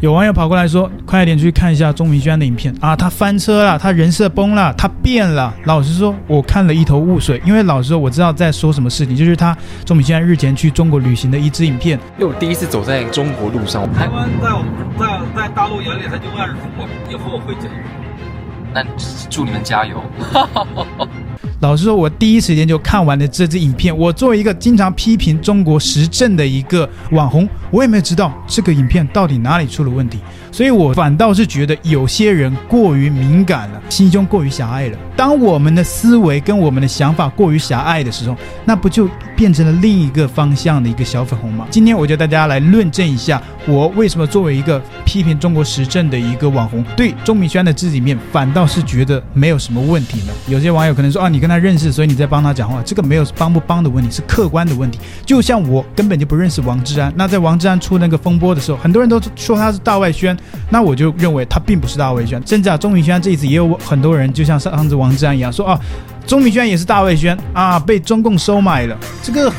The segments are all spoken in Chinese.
有网友跑过来说：“快点去看一下钟明轩的影片啊！他翻车了，他人设崩了，他变了。”老实说，我看了一头雾水，因为老实说，我知道在说什么事情，就是他钟明轩日前去中国旅行的一支影片。因为我第一次走在中国路上，台湾在我在在大陆眼里，他就爱是中国，以后会怎样。那祝你们加油！老实说，我第一时间就看完了这支影片。我作为一个经常批评中国时政的一个网红，我也没有知道这个影片到底哪里出了问题。所以我反倒是觉得有些人过于敏感了，心胸过于狭隘了。当我们的思维跟我们的想法过于狭隘的时候，那不就变成了另一个方向的一个小粉红吗？今天我就带大家来论证一下，我为什么作为一个批评中国时政的一个网红，对钟明轩的这里面反倒是觉得没有什么问题呢？有些网友可能说啊，你跟他认识，所以你在帮他讲话，这个没有帮不帮的问题，是客观的问题。就像我根本就不认识王志安，那在王志安出那个风波的时候，很多人都说他是大外宣，那我就认为他并不是大卫宣。甚至啊，钟明轩这一次也有很多人，就像上次王志安一样说啊，钟明轩也是大卫宣啊，被中共收买了，这个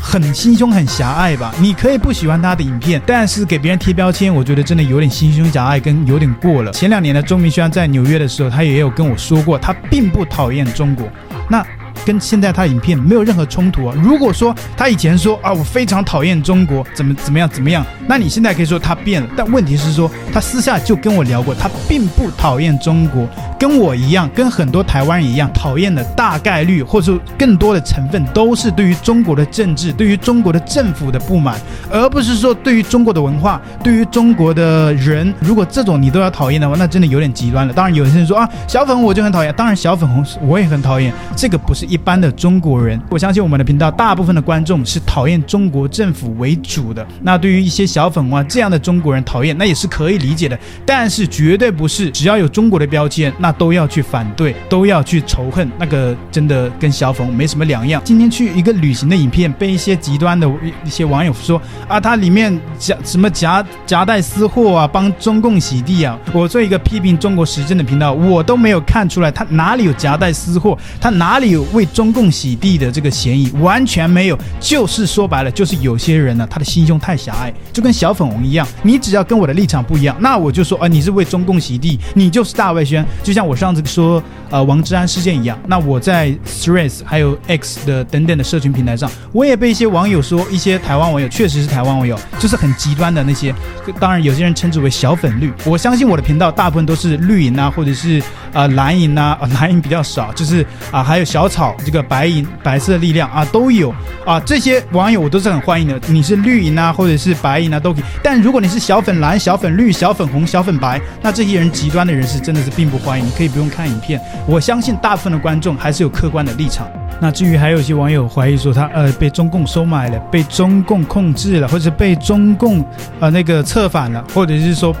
很心胸很狭隘吧？你可以不喜欢他的影片，但是给别人贴标签，我觉得真的有点心胸狭隘，跟有点过了。前两年的钟明轩在纽约的时候，他也有跟我说过，他并不讨厌中国。那跟现在他的影片没有任何冲突啊。如果说他以前说啊，我非常讨厌中国，怎么怎么样怎么样，那你现在可以说他变了。但问题是说，他私下就跟我聊过，他并不讨厌中国，跟我一样，跟很多台湾人一样，讨厌的大概率或者说更多的成分都是对于中国的政治、对于中国的政府的不满，而不是说对于中国的文化、对于中国的人。如果这种你都要讨厌的话，那真的有点极端了。当然，有些人说啊，小粉我就很讨厌，当然小粉红我也很讨厌，这个不是一。般的中国人，我相信我们的频道大部分的观众是讨厌中国政府为主的。那对于一些小粉红啊这样的中国人讨厌，那也是可以理解的。但是绝对不是只要有中国的标签，那都要去反对，都要去仇恨。那个真的跟小粉没什么两样。今天去一个旅行的影片，被一些极端的一些网友说啊，它里面夹什么夹夹带私货啊，帮中共洗地啊。我做一个批评中国时政的频道，我都没有看出来他哪里有夹带私货，他哪里有为。中共洗地的这个嫌疑完全没有，就是说白了，就是有些人呢，他的心胸太狭隘，就跟小粉红一样。你只要跟我的立场不一样，那我就说，啊，你是为中共洗地，你就是大外宣。就像我上次说，呃，王志安事件一样。那我在 Threads 还有 X 的等等的社群平台上，我也被一些网友说，一些台湾网友确实是台湾网友，就是很极端的那些。当然，有些人称之为小粉绿。我相信我的频道大部分都是绿营啊，或者是呃蓝营啊，呃、蓝营比较少，就是啊、还有小草。这个白银、白色力量啊，都有啊，这些网友我都是很欢迎的。你是绿银啊，或者是白银啊，都可以。但如果你是小粉蓝、小粉绿、小粉红、小粉白，那这些人极端的人士真的是并不欢迎。你可以不用看影片，我相信大部分的观众还是有客观的立场。那至于还有一些网友怀疑说他呃被中共收买了，被中共控制了，或者被中共呃那个策反了，或者是说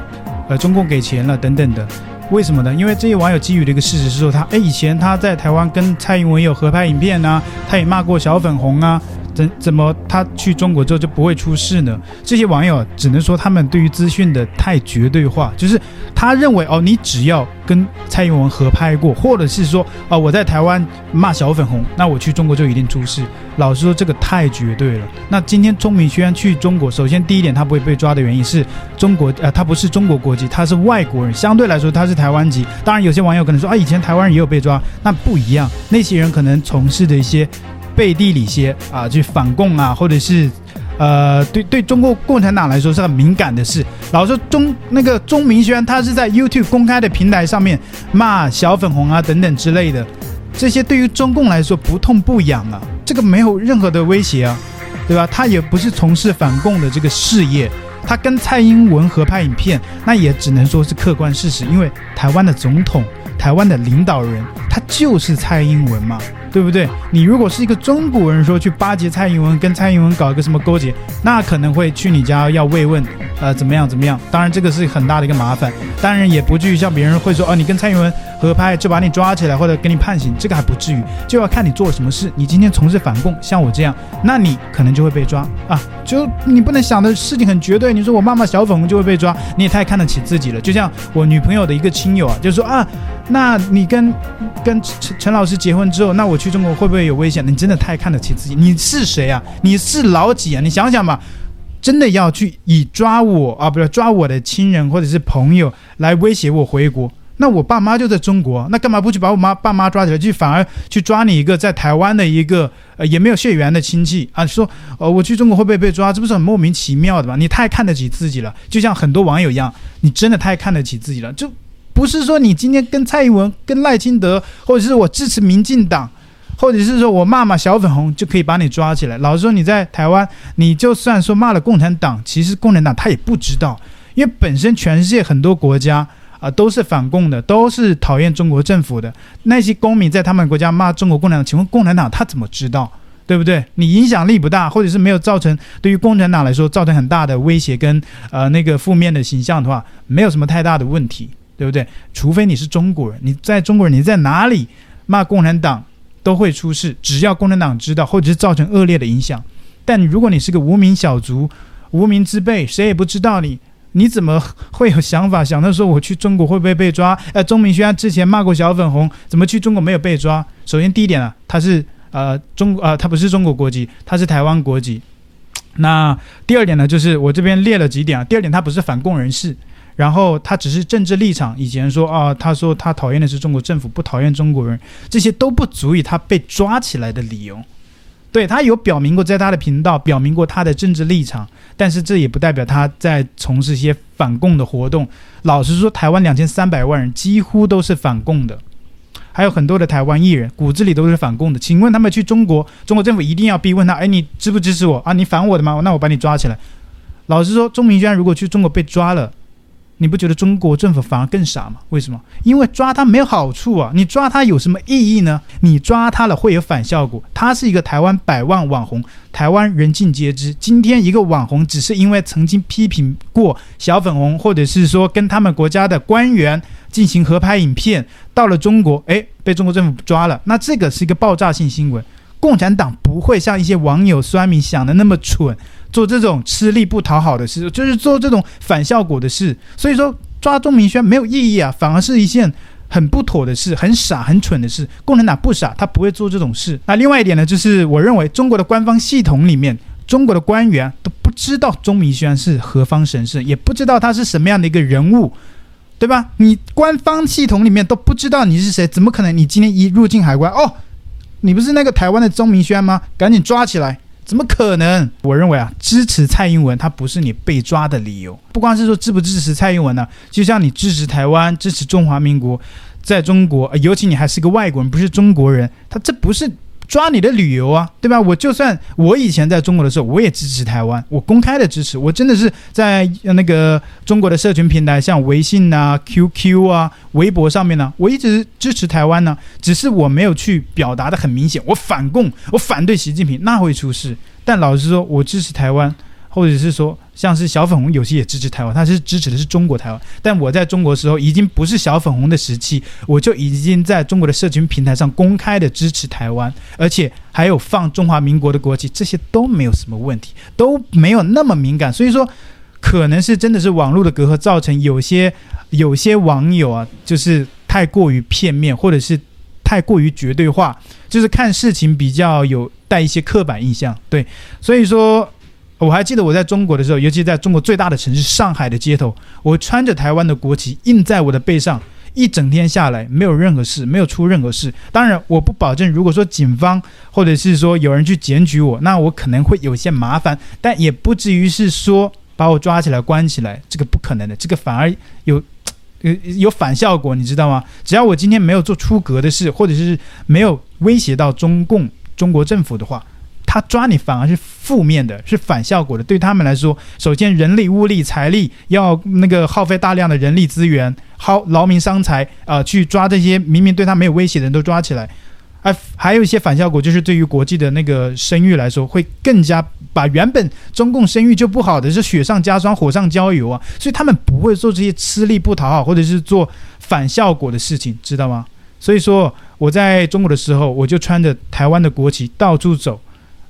呃中共给钱了等等的。为什么呢？因为这些网友基于的一个事实是说他，他诶以前他在台湾跟蔡英文有合拍影片啊，他也骂过小粉红啊，怎怎么他去中国之后就不会出事呢？这些网友只能说他们对于资讯的太绝对化，就是他认为哦，你只要跟蔡英文合拍过，或者是说哦我在台湾骂小粉红，那我去中国就一定出事。老实说，这个太绝对了。那今天钟明轩去中国，首先第一点，他不会被抓的原因是中国，呃，他不是中国国籍，他是外国人，相对来说他是台湾籍。当然，有些网友可能说啊，以前台湾人也有被抓，那不一样。那些人可能从事的一些背地里些啊，去反共啊，或者是呃，对对中国共产党来说是很敏感的事。老实说，钟那个钟明轩，他是在 YouTube 公开的平台上面骂小粉红啊等等之类的，这些对于中共来说不痛不痒啊。这个没有任何的威胁啊，对吧？他也不是从事反共的这个事业，他跟蔡英文合拍影片，那也只能说是客观事实，因为台湾的总统、台湾的领导人，他就是蔡英文嘛。对不对？你如果是一个中国人，说去巴结蔡英文，跟蔡英文搞一个什么勾结，那可能会去你家要慰问，呃，怎么样怎么样？当然这个是很大的一个麻烦，当然也不至于像别人会说，哦，你跟蔡英文合拍就把你抓起来或者给你判刑，这个还不至于，就要看你做了什么事。你今天从事反共，像我这样，那你可能就会被抓啊。就你不能想的事情很绝对，你说我骂骂小粉红就会被抓，你也太看得起自己了。就像我女朋友的一个亲友啊，就说啊，那你跟跟陈陈老师结婚之后，那我去。中国会不会有危险？你真的太看得起自己。你是谁啊？你是老几啊？你想想吧，真的要去以抓我啊，不是抓我的亲人或者是朋友来威胁我回国。那我爸妈就在中国，那干嘛不去把我妈爸妈抓起来，去反而去抓你一个在台湾的一个呃也没有血缘的亲戚啊？说呃我去中国会不会被抓？这不是很莫名其妙的吗？你太看得起自己了，就像很多网友一样，你真的太看得起自己了。就不是说你今天跟蔡英文、跟赖清德，或者是我支持民进党，或者是说我骂骂小粉红就可以把你抓起来。老实说，你在台湾，你就算说骂了共产党，其实共产党他也不知道，因为本身全世界很多国家。啊，都是反共的，都是讨厌中国政府的。那些公民在他们国家骂中国共产党，请问共产党他怎么知道？对不对？你影响力不大，或者是没有造成对于共产党来说造成很大的威胁跟呃那个负面的形象的话，没有什么太大的问题，对不对？除非你是中国人，你在中国人你在哪里骂共产党都会出事，只要共产党知道，或者是造成恶劣的影响。但如果你是个无名小卒、无名之辈，谁也不知道你。你怎么会有想法想到说我去中国会不会被抓？呃，钟明轩之前骂过小粉红，怎么去中国没有被抓？首先第一点啊，他是呃中呃他不是中国国籍，他是台湾国籍。那第二点呢，就是我这边列了几点啊。第二点，他不是反共人士，然后他只是政治立场。以前说啊，他说他讨厌的是中国政府，不讨厌中国人，这些都不足以他被抓起来的理由。对，他有表明过，在他的频道表明过他的政治立场，但是这也不代表他在从事一些反共的活动。老实说，台湾两千三百万人几乎都是反共的，还有很多的台湾艺人骨子里都是反共的。请问他们去中国，中国政府一定要逼问他：哎，你支不支持我啊？你反我的吗？那我把你抓起来。老实说，钟明轩如果去中国被抓了。你不觉得中国政府反而更傻吗？为什么？因为抓他没有好处啊！你抓他有什么意义呢？你抓他了会有反效果。他是一个台湾百万网红，台湾人尽皆知。今天一个网红只是因为曾经批评过小粉红，或者是说跟他们国家的官员进行合拍影片，到了中国，诶，被中国政府抓了。那这个是一个爆炸性新闻。共产党不会像一些网友酸民想的那么蠢。做这种吃力不讨好的事，就是做这种反效果的事。所以说抓钟明轩没有意义啊，反而是一件很不妥的事，很傻、很蠢的事。共产党不傻，他不会做这种事。那另外一点呢，就是我认为中国的官方系统里面，中国的官员都不知道钟明轩是何方神圣，也不知道他是什么样的一个人物，对吧？你官方系统里面都不知道你是谁，怎么可能？你今天一入境海关，哦，你不是那个台湾的钟明轩吗？赶紧抓起来！怎么可能？我认为啊，支持蔡英文，他不是你被抓的理由。不光是说支不支持蔡英文呢，就像你支持台湾、支持中华民国，在中国，尤其你还是个外国人，不是中国人，他这不是。抓你的旅游啊，对吧？我就算我以前在中国的时候，我也支持台湾，我公开的支持，我真的是在那个中国的社群平台，像微信啊、QQ 啊、微博上面呢，我一直支持台湾呢，只是我没有去表达的很明显，我反共，我反对习近平，那会出事。但老实说，我支持台湾。或者是说，像是小粉红有些也支持台湾，他是支持的是中国台湾。但我在中国时候，已经不是小粉红的时期，我就已经在中国的社群平台上公开的支持台湾，而且还有放中华民国的国旗，这些都没有什么问题，都没有那么敏感。所以说，可能是真的是网络的隔阂造成有些有些网友啊，就是太过于片面，或者是太过于绝对化，就是看事情比较有带一些刻板印象。对，所以说。我还记得我在中国的时候，尤其在中国最大的城市上海的街头，我穿着台湾的国旗印在我的背上，一整天下来没有任何事，没有出任何事。当然，我不保证，如果说警方或者是说有人去检举我，那我可能会有些麻烦，但也不至于是说把我抓起来关起来，这个不可能的，这个反而有 有有反效果，你知道吗？只要我今天没有做出格的事，或者是没有威胁到中共中国政府的话。他抓你反而是负面的，是反效果的。对他们来说，首先人力、物力、财力要那个耗费大量的人力资源，耗劳民伤财啊、去抓这些明明对他没有威胁的人都抓起来。哎、还有一些反效果，就是对于国际的那个声誉来说，会更加把原本中共声誉就不好的是雪上加霜、火上浇油啊。所以他们不会做这些吃力不讨好或者是做反效果的事情，知道吗？所以说我在中国的时候，我就穿着台湾的国旗到处走。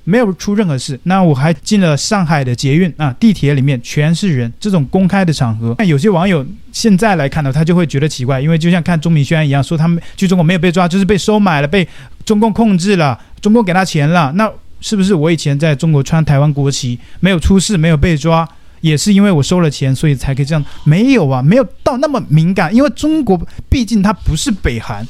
没有出任何事，那我还进了上海的捷运啊，地铁里面全是人，这种公开的场合，那有些网友现在来看呢，他就会觉得奇怪，因为就像看钟明轩一样，说他们去中国没有被抓，就是被收买了，被中共控制了，中共给他钱了。那是不是我以前在中国穿台湾国旗没有出事，没有被抓，也是因为我收了钱，所以才可以这样？没有啊，没有到那么敏感，因为中国毕竟它不是北韩。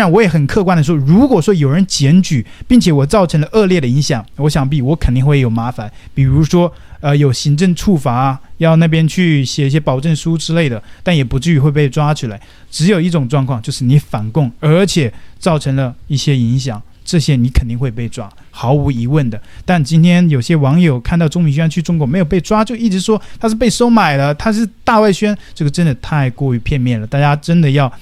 然，我也很客观的说，如果说有人检举，并且我造成了恶劣的影响，我想必我肯定会有麻烦，比如说，呃，有行政处罚，要那边去写一些保证书之类的，但也不至于会被抓起来。只有一种状况，就是你反共，而且造成了一些影响，这些你肯定会被抓，毫无疑问的。但今天有些网友看到钟明轩去中国没有被抓，就一直说他是被收买了，他是大外宣，这个真的太过于片面了。大家真的要。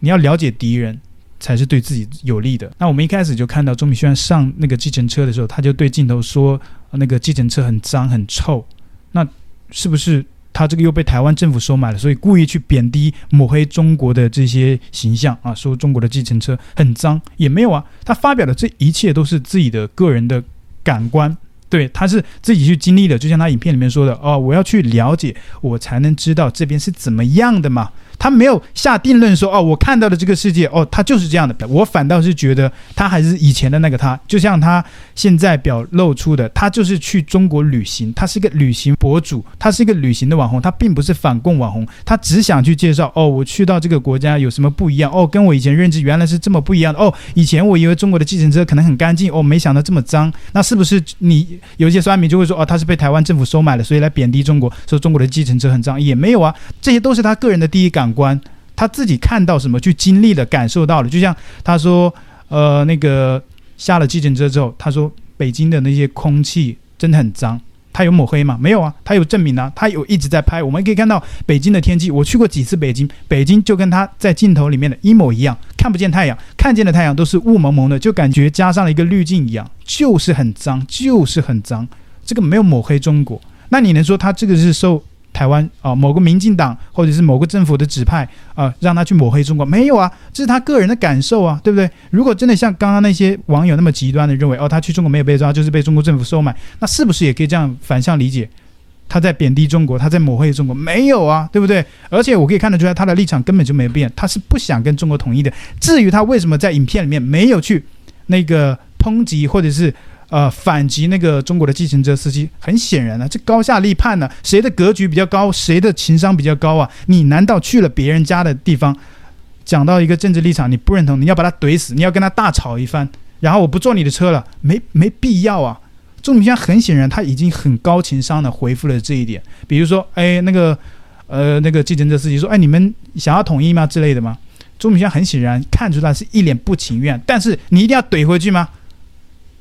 你要了解敌人，才是对自己有利的。那我们一开始就看到钟明轩上那个计程车的时候，他就对镜头说：“那个计程车很脏很臭。”那是不是他这个又被台湾政府收买了？所以故意去贬低抹黑中国的这些形象啊，说中国的计程车很脏也没有啊。他发表的这一切都是自己的个人的感官，对，他是自己去经历的。就像他影片里面说的：“哦，我要去了解，我才能知道这边是怎么样的嘛。”他没有下定论说哦，我看到的这个世界哦，他就是这样的。我反倒是觉得他还是以前的那个他，就像他现在表露出的，他就是去中国旅行，他是一个旅行博主，他是一个旅行的网红，他并不是反共网红，他只想去介绍哦，我去到这个国家有什么不一样哦，跟我以前认知原来是这么不一样的哦。以前我以为中国的计程车可能很干净哦，没想到这么脏。那是不是你有些酸民就会说哦，他是被台湾政府收买了，所以来贬低中国，说中国的计程车很脏？也没有啊，这些都是他个人的第一感。观他自己看到什么，去经历了，感受到了。就像他说，呃，那个下了计程车之后，他说北京的那些空气真的很脏。他有抹黑吗？没有啊，他有证明啊，他有一直在拍。我们可以看到北京的天气，我去过几次北京，北京就跟他在镜头里面的一模一样，看不见太阳，看见的太阳都是雾蒙蒙的，就感觉加上了一个滤镜一样，就是很脏，就是很脏。这个没有抹黑中国，那你能说他这个是受？台湾啊、某个民进党或者是某个政府的指派啊、让他去抹黑中国，没有啊，这是他个人的感受啊，对不对？如果真的像刚刚那些网友那么极端的认为，哦，他去中国没有被抓，就是被中国政府收买，那是不是也可以这样反向理解？他在贬低中国，他在抹黑中国，没有啊，对不对？而且我可以看得出来，他的立场根本就没变，他是不想跟中国统一的。至于他为什么在影片里面没有去那个抨击或者是。呃，反击那个中国的计程车司机，很显然呢、这高下立判呢、谁的格局比较高，谁的情商比较高啊？你难道去了别人家的地方，讲到一个政治立场你不认同，你要把他怼死，你要跟他大吵一番，然后我不坐你的车了，没没必要啊？钟明轩很显然他已经很高情商的回复了这一点，比如说，哎，那个，呃，那个计程车司机说，哎，你们想要统一吗？之类的吗？钟明轩很显然看出来是一脸不情愿，但是你一定要怼回去吗？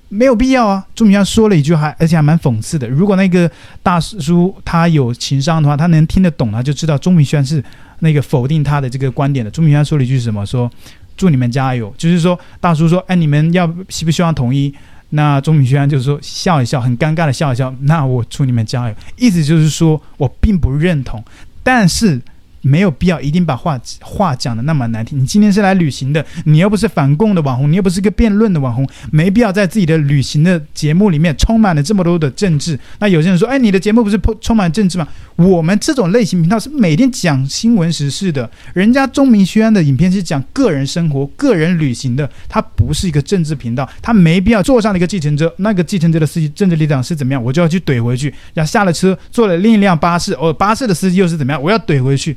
没有必要啊！钟明轩说了一句话，而且还蛮讽刺的。如果那个大叔他有情商的话，他能听得懂，他就知道钟明轩是那个否定他的这个观点的。钟明轩说了一句什么？说祝你们加油，就是说大叔说，哎，你们要希不希望统一？那钟明轩就是说笑一笑，很尴尬的笑一笑。那我祝你们加油，意思就是说我并不认同，但是。没有必要一定把话话讲得那么难听。你今天是来旅行的，你又不是反共的网红，你又不是一个辩论的网红，没必要在自己的旅行的节目里面充满了这么多的政治。那有些人说，哎，你的节目不是充满政治吗？我们这种类型频道是每天讲新闻时事的，人家钟明轩的影片是讲个人生活、个人旅行的，他不是一个政治频道，他没必要坐上了一个计程车，那个计程车的司机政治立场是怎么样，我就要去怼回去。然后下了车，坐了另一辆巴士，哦，巴士的司机又是怎么样，我要怼回去。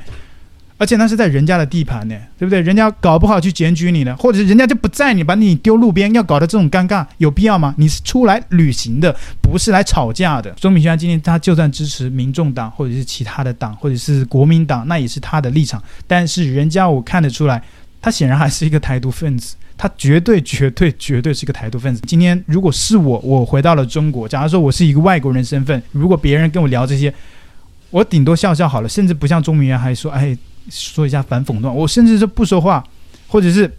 而且那是在人家的地盘呢，对不对？人家搞不好去检举你呢，或者是人家就不在你，把你丢路边，要搞得这种尴尬，有必要吗？你是出来旅行的，不是来吵架的。钟明轩今天他就算支持民众党，或者是其他的党，或者是国民党，那也是他的立场。但是人家我看得出来，他显然还是一个台独分子，他绝对、绝对、绝对是个台独分子。今天如果是我，我回到了中国，假如说我是一个外国人身份，如果别人跟我聊这些，我顶多笑笑好了，甚至不像钟明轩还说，哎。说一下反讽段，我甚至是不说话，或者是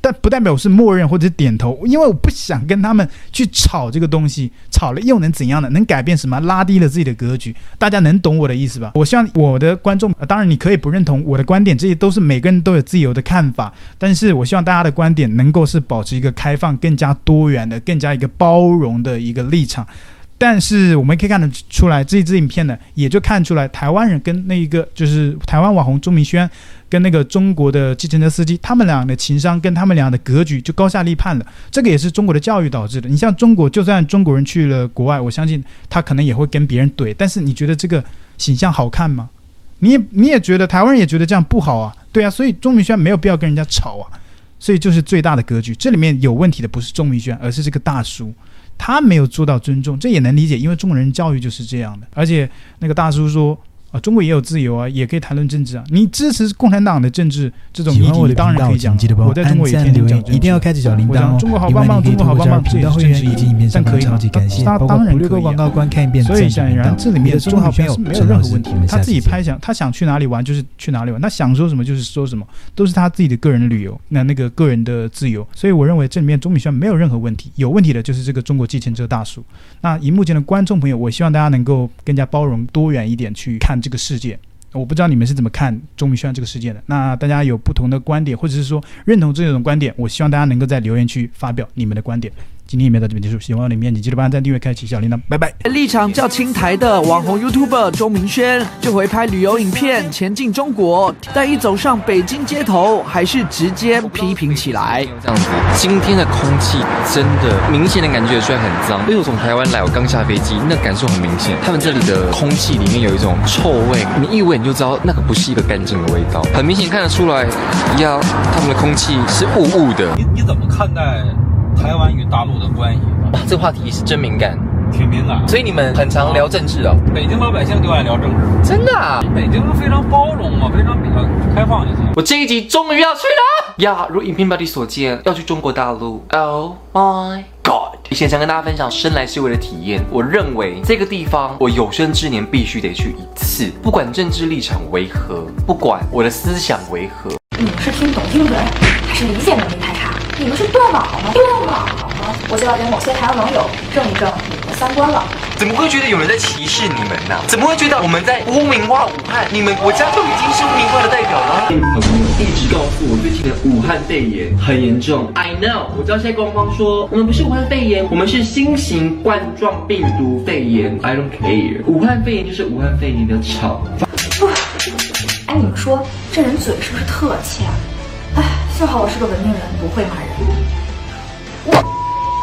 但不代表我是默认或者是点头，因为我不想跟他们去吵这个东西，吵了又能怎样呢？能改变什么？拉低了自己的格局，大家能懂我的意思吧？我希望我的观众，当然你可以不认同我的观点，这些都是每个人都有自由的看法，但是我希望大家的观点能够是保持一个开放、更加多元的、更加一个包容的一个立场。但是我们可以看得出来，这一支影片呢，也就看出来台湾人跟那一个就是台湾网红钟明轩，跟那个中国的计程车司机，他们俩的情商跟他们俩的格局就高下立判了。这个也是中国的教育导致的。你像中国，就算中国人去了国外，我相信他可能也会跟别人怼。但是你觉得这个形象好看吗？你也你也觉得台湾人也觉得这样不好啊？对啊，所以钟明轩没有必要跟人家吵啊。所以就是最大的格局，这里面有问题的不是钟明轩，而是这个大叔。他没有做到尊重，这也能理解，因为中国人教育就是这样的。而且那个大叔说。啊，中国也有自由啊，也可以谈论政治啊。你支持共产党的政治这种议题，我当然可以讲。我在中国也天天讲，一定要开启小铃铛哦。中国好棒棒，中国好棒棒，这也是政治议题，但可以吗？他当然可以啊。所以显然这里面中国好朋友没有任何问题，他自己拍想他想去哪里玩就是去哪里玩，他想说什么就是说什么，都是他自己的个人旅游，那那个个人的自由。所以我认为这里面钟明轩没有任何问题，有问题的就是这个中国计程车大叔。那荧幕前的观众朋友，我希望大家能够更加包容多元一点去看这个世界。我不知道你们是怎么看钟明轩这个事件的。那大家有不同的观点，或者是说认同这种观点，我希望大家能够在留言区发表你们的观点。今天影片到这边结束，喜欢我的影片，请记得帮我点赞、订阅、开启小铃铛，拜拜。立场较亲台的网红 YouTuber 周明轩，这回拍旅游影片前进中国，但一走上北京街头，还是直接批评起来。这样子，今天的空气真的明显的感觉出来很脏。因为我从台湾来，我刚下飞机，那感受很明显，他们这里的空气里面有一种臭味，你一闻你就知道那个不是一个干净的味道，很明显看得出来，呀，他们的空气是雾雾的。你你怎么看待？台湾与大陆的关系，哇，这话题是真敏感，挺敏感。所以你们很常聊政治哦。北京老百姓就爱聊政治，真的啊？北京非常包容嘛，非常比较开放一些。我这一集终于要去了呀！如影片标题所见，要去中国大陆。Oh my god！以前想跟大家分享生来是为了体验。我认为这个地方，我有生之年必须得去一次，不管政治立场为何，不管我的思想为何。你们是听懂英文，还是理解能力太差？你们是断网了吗？断网了吗？我就要给某些台湾网友正一正你们的三观了。怎么会觉得有人在歧视你们呢？怎么会觉得我们在污名化武汉？你们国家就已经是污名化的代表了？好朋友一直告诉我，最近的武汉肺炎很严重。I know，我知道现在官方说我们不是武汉肺炎，我们是新型冠状病毒肺炎。I don't care，武汉肺炎就是武汉肺炎的炒。不，哎，你们说这人嘴是不是特欠？幸好我是个文明人，不会骂人。我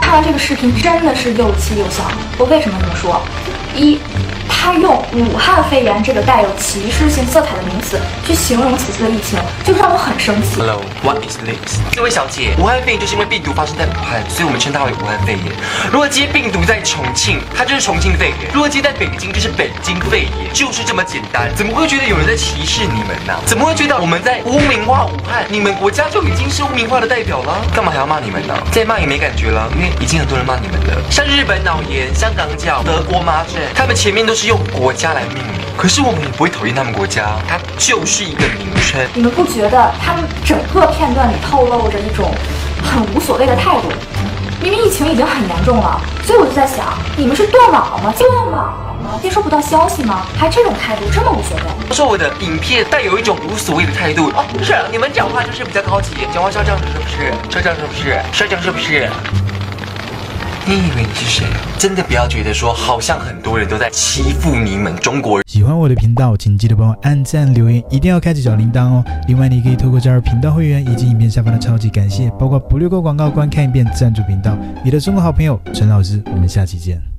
看完这个视频真的是又气又笑。我为什么这么说？一。他用武汉肺炎这个带有歧视性色彩的名词去形容此次的疫情，就让我很生气。Hello，what is this？这位小姐，武汉肺炎就是因为病毒发生在武汉，所以我们称它为武汉肺炎。如果接病毒在重庆，它就是重庆肺炎；如果接在北京，就是北京肺炎，就是这么简单。怎么会觉得有人在歧视你们呢？怎么会觉得我们在污名化武汉？你们国家就已经是污名化的代表了，干嘛还要骂你们呢？再骂也没感觉了，因为已经很多人骂你们了。像日本脑炎、香港脚、德国麻疹，他们前面都是用。用国家来命名，可是我们也不会讨厌他们国家，它就是一个名称。你们不觉得他们整个片段里透露着一种很无所谓的态度？明明疫情已经很严重了，所以我就在想，你们是断网了吗？断网了吗？接收不到消息吗？还这种态度，这么无所谓？他说我的影片带有一种无所谓的态度。哦，不是，你们讲话就是比较高级，讲话像这样子是不是？像这样是不是？像这样是不是？你以为你是谁？真的不要觉得说，好像很多人都在欺负你们中国人。喜欢我的频道，请记得帮我按赞、留言，一定要开启小铃铛哦。另外，你可以透过加入频道会员以及影片下方的超级感谢，包括不略过广告、观看一遍赞助频道。你的中国好朋友陈老师，我们下期见。